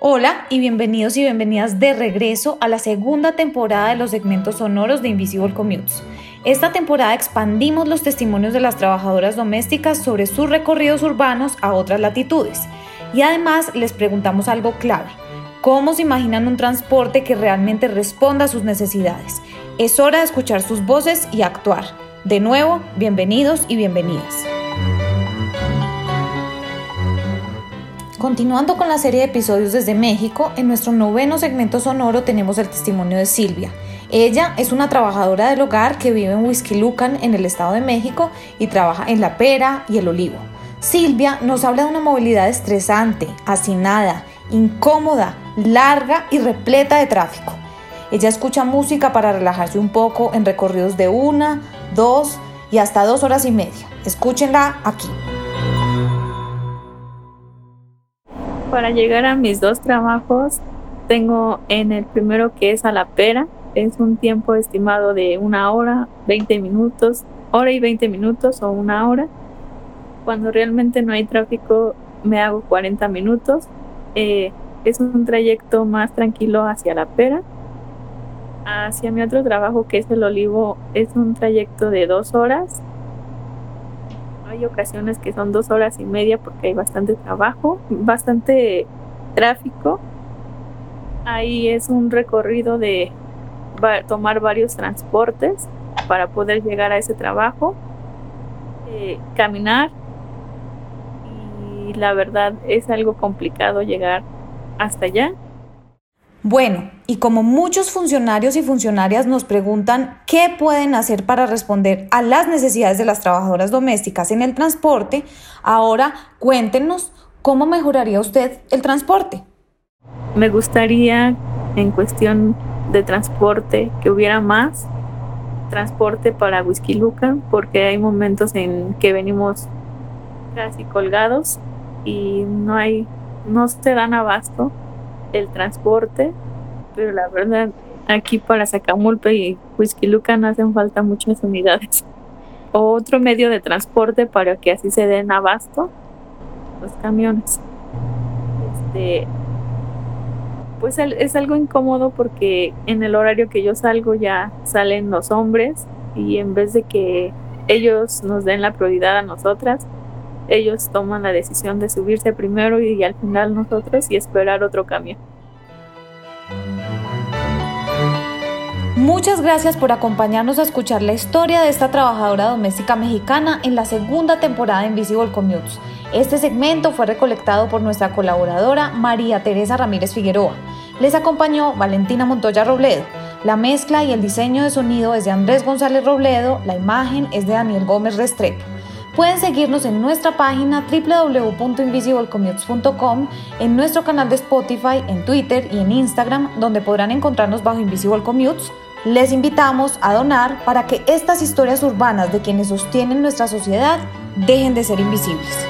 Hola y bienvenidos y bienvenidas de regreso a la segunda temporada de los segmentos sonoros de Invisible Commutes. Esta temporada expandimos los testimonios de las trabajadoras domésticas sobre sus recorridos urbanos a otras latitudes y además les preguntamos algo clave. ¿Cómo se imaginan un transporte que realmente responda a sus necesidades? Es hora de escuchar sus voces y actuar. De nuevo, bienvenidos y bienvenidas. Continuando con la serie de episodios desde México, en nuestro noveno segmento sonoro tenemos el testimonio de Silvia. Ella es una trabajadora del hogar que vive en Huizquilucan, en el Estado de México, y trabaja en La Pera y el Olivo. Silvia nos habla de una movilidad estresante, hacinada, incómoda, larga y repleta de tráfico. Ella escucha música para relajarse un poco en recorridos de una, dos y hasta dos horas y media. Escúchenla aquí. Para llegar a mis dos trabajos, tengo en el primero que es a la pera, es un tiempo estimado de una hora, 20 minutos, hora y 20 minutos o una hora. Cuando realmente no hay tráfico, me hago 40 minutos. Eh, es un trayecto más tranquilo hacia la pera. Hacia mi otro trabajo, que es el olivo, es un trayecto de dos horas hay ocasiones que son dos horas y media porque hay bastante trabajo, bastante tráfico. Ahí es un recorrido de tomar varios transportes para poder llegar a ese trabajo, eh, caminar y la verdad es algo complicado llegar hasta allá. Bueno, y como muchos funcionarios y funcionarias nos preguntan qué pueden hacer para responder a las necesidades de las trabajadoras domésticas en el transporte, ahora cuéntenos cómo mejoraría usted el transporte. Me gustaría en cuestión de transporte que hubiera más transporte para Whisky Luca porque hay momentos en que venimos casi colgados y no hay no se dan abasto el transporte, pero la verdad aquí para Sacamulpe y Whisky Lucan hacen falta muchas unidades. otro medio de transporte para que así se den abasto los camiones. Este, pues es algo incómodo porque en el horario que yo salgo ya salen los hombres y en vez de que ellos nos den la prioridad a nosotras, ellos toman la decisión de subirse primero y, al final nosotros y esperar otro camión. Muchas gracias por acompañarnos a escuchar la historia de esta trabajadora doméstica mexicana en la segunda temporada de Invisible Commutes. Este segmento fue recolectado por nuestra colaboradora María Teresa Ramírez Figueroa. Les acompañó Valentina Montoya Robledo. La mezcla y el diseño de sonido es de Andrés González Robledo, la imagen es de Daniel Gómez Restrepo. Pueden seguirnos en nuestra página www.invisiblecommutes.com, en nuestro canal de Spotify, en Twitter y en Instagram, donde podrán encontrarnos bajo Invisible Commutes. Les invitamos a donar para que estas historias urbanas de quienes sostienen nuestra sociedad dejen de ser invisibles.